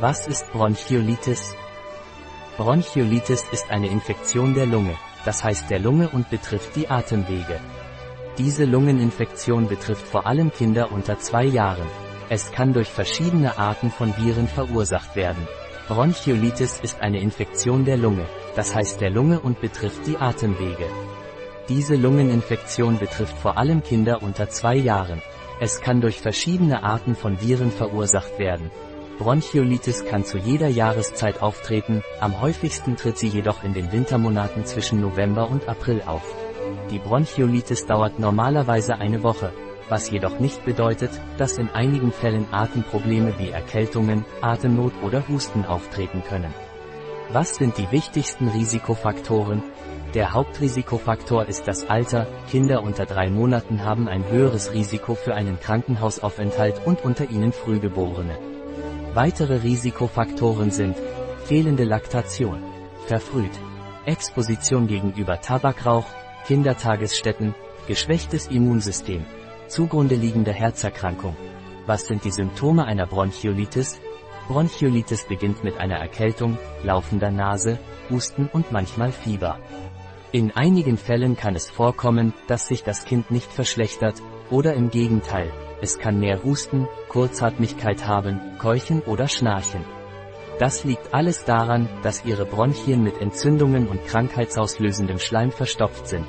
Was ist Bronchiolitis? Bronchiolitis ist eine Infektion der Lunge, das heißt der Lunge und betrifft die Atemwege. Diese Lungeninfektion betrifft vor allem Kinder unter zwei Jahren. Es kann durch verschiedene Arten von Viren verursacht werden. Bronchiolitis ist eine Infektion der Lunge, das heißt der Lunge und betrifft die Atemwege. Diese Lungeninfektion betrifft vor allem Kinder unter zwei Jahren. Es kann durch verschiedene Arten von Viren verursacht werden. Bronchiolitis kann zu jeder Jahreszeit auftreten, am häufigsten tritt sie jedoch in den Wintermonaten zwischen November und April auf. Die Bronchiolitis dauert normalerweise eine Woche, was jedoch nicht bedeutet, dass in einigen Fällen Atemprobleme wie Erkältungen, Atemnot oder Husten auftreten können. Was sind die wichtigsten Risikofaktoren? Der Hauptrisikofaktor ist das Alter, Kinder unter drei Monaten haben ein höheres Risiko für einen Krankenhausaufenthalt und unter ihnen Frühgeborene. Weitere Risikofaktoren sind fehlende Laktation, verfrüht, Exposition gegenüber Tabakrauch, Kindertagesstätten, geschwächtes Immunsystem, zugrunde liegende Herzerkrankung. Was sind die Symptome einer Bronchiolitis? Bronchiolitis beginnt mit einer Erkältung, laufender Nase, Husten und manchmal Fieber. In einigen Fällen kann es vorkommen, dass sich das Kind nicht verschlechtert, oder im Gegenteil, es kann mehr Husten, Kurzatmigkeit haben, Keuchen oder Schnarchen. Das liegt alles daran, dass ihre Bronchien mit Entzündungen und krankheitsauslösendem Schleim verstopft sind.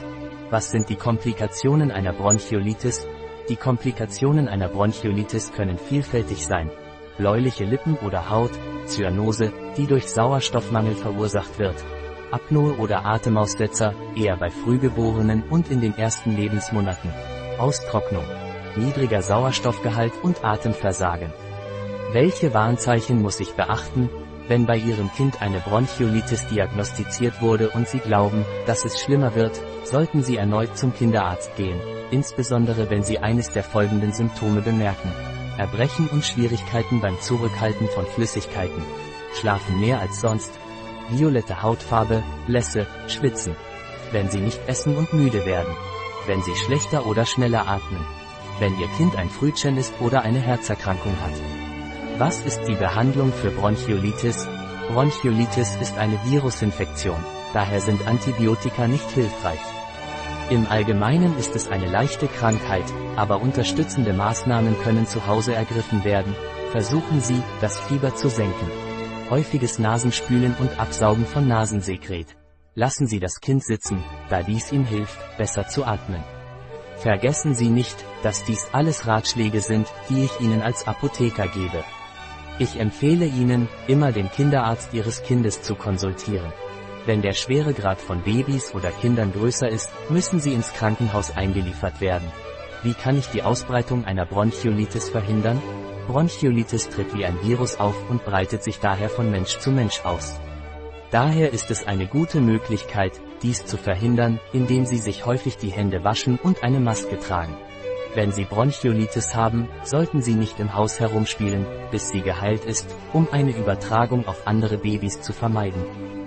Was sind die Komplikationen einer Bronchiolitis? Die Komplikationen einer Bronchiolitis können vielfältig sein. Bläuliche Lippen oder Haut, Zyanose, die durch Sauerstoffmangel verursacht wird. Apnoe oder Atemaussetzer, eher bei Frühgeborenen und in den ersten Lebensmonaten. Austrocknung, niedriger Sauerstoffgehalt und Atemversagen. Welche Warnzeichen muss ich beachten, wenn bei Ihrem Kind eine Bronchiolitis diagnostiziert wurde und Sie glauben, dass es schlimmer wird, sollten Sie erneut zum Kinderarzt gehen, insbesondere wenn Sie eines der folgenden Symptome bemerken. Erbrechen und Schwierigkeiten beim Zurückhalten von Flüssigkeiten. Schlafen mehr als sonst. Violette Hautfarbe, Blässe, Schwitzen. Wenn Sie nicht essen und müde werden. Wenn Sie schlechter oder schneller atmen wenn Ihr Kind ein Frühchen ist oder eine Herzerkrankung hat. Was ist die Behandlung für Bronchiolitis? Bronchiolitis ist eine Virusinfektion, daher sind Antibiotika nicht hilfreich. Im Allgemeinen ist es eine leichte Krankheit, aber unterstützende Maßnahmen können zu Hause ergriffen werden. Versuchen Sie, das Fieber zu senken. Häufiges Nasenspülen und Absaugen von Nasensekret. Lassen Sie das Kind sitzen, da dies ihm hilft, besser zu atmen. Vergessen Sie nicht, dass dies alles Ratschläge sind, die ich Ihnen als Apotheker gebe. Ich empfehle Ihnen, immer den Kinderarzt Ihres Kindes zu konsultieren. Wenn der Schweregrad von Babys oder Kindern größer ist, müssen sie ins Krankenhaus eingeliefert werden. Wie kann ich die Ausbreitung einer Bronchiolitis verhindern? Bronchiolitis tritt wie ein Virus auf und breitet sich daher von Mensch zu Mensch aus. Daher ist es eine gute Möglichkeit, dies zu verhindern, indem Sie sich häufig die Hände waschen und eine Maske tragen. Wenn Sie Bronchiolitis haben, sollten Sie nicht im Haus herumspielen, bis sie geheilt ist, um eine Übertragung auf andere Babys zu vermeiden.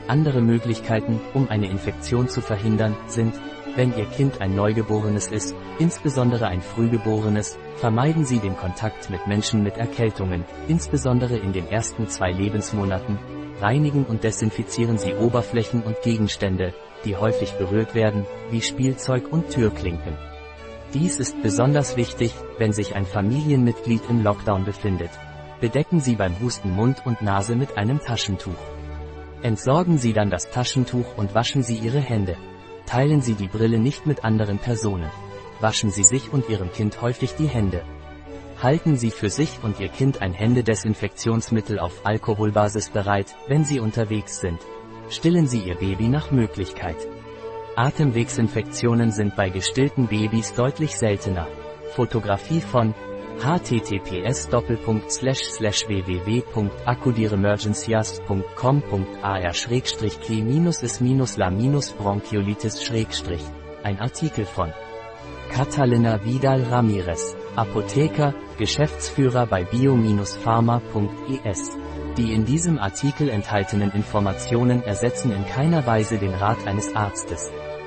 Andere Möglichkeiten, um eine Infektion zu verhindern, sind, wenn Ihr Kind ein Neugeborenes ist, insbesondere ein Frühgeborenes, vermeiden Sie den Kontakt mit Menschen mit Erkältungen, insbesondere in den ersten zwei Lebensmonaten, reinigen und desinfizieren Sie Oberflächen und Gegenstände, die häufig berührt werden, wie Spielzeug und Türklinken. Dies ist besonders wichtig, wenn sich ein Familienmitglied im Lockdown befindet. Bedecken Sie beim Husten Mund und Nase mit einem Taschentuch. Entsorgen Sie dann das Taschentuch und waschen Sie Ihre Hände. Teilen Sie die Brille nicht mit anderen Personen. Waschen Sie sich und Ihrem Kind häufig die Hände. Halten Sie für sich und Ihr Kind ein Händedesinfektionsmittel auf Alkoholbasis bereit, wenn Sie unterwegs sind. Stillen Sie Ihr Baby nach Möglichkeit. Atemwegsinfektionen sind bei gestillten Babys deutlich seltener. Fotografie von https www.accudiremergencias.com.ar k is la bronchiolitis Ein Artikel von Catalina Vidal Ramirez Apotheker, Geschäftsführer bei bio-pharma.es. Die in diesem Artikel enthaltenen Informationen ersetzen in keiner Weise den Rat eines Arztes.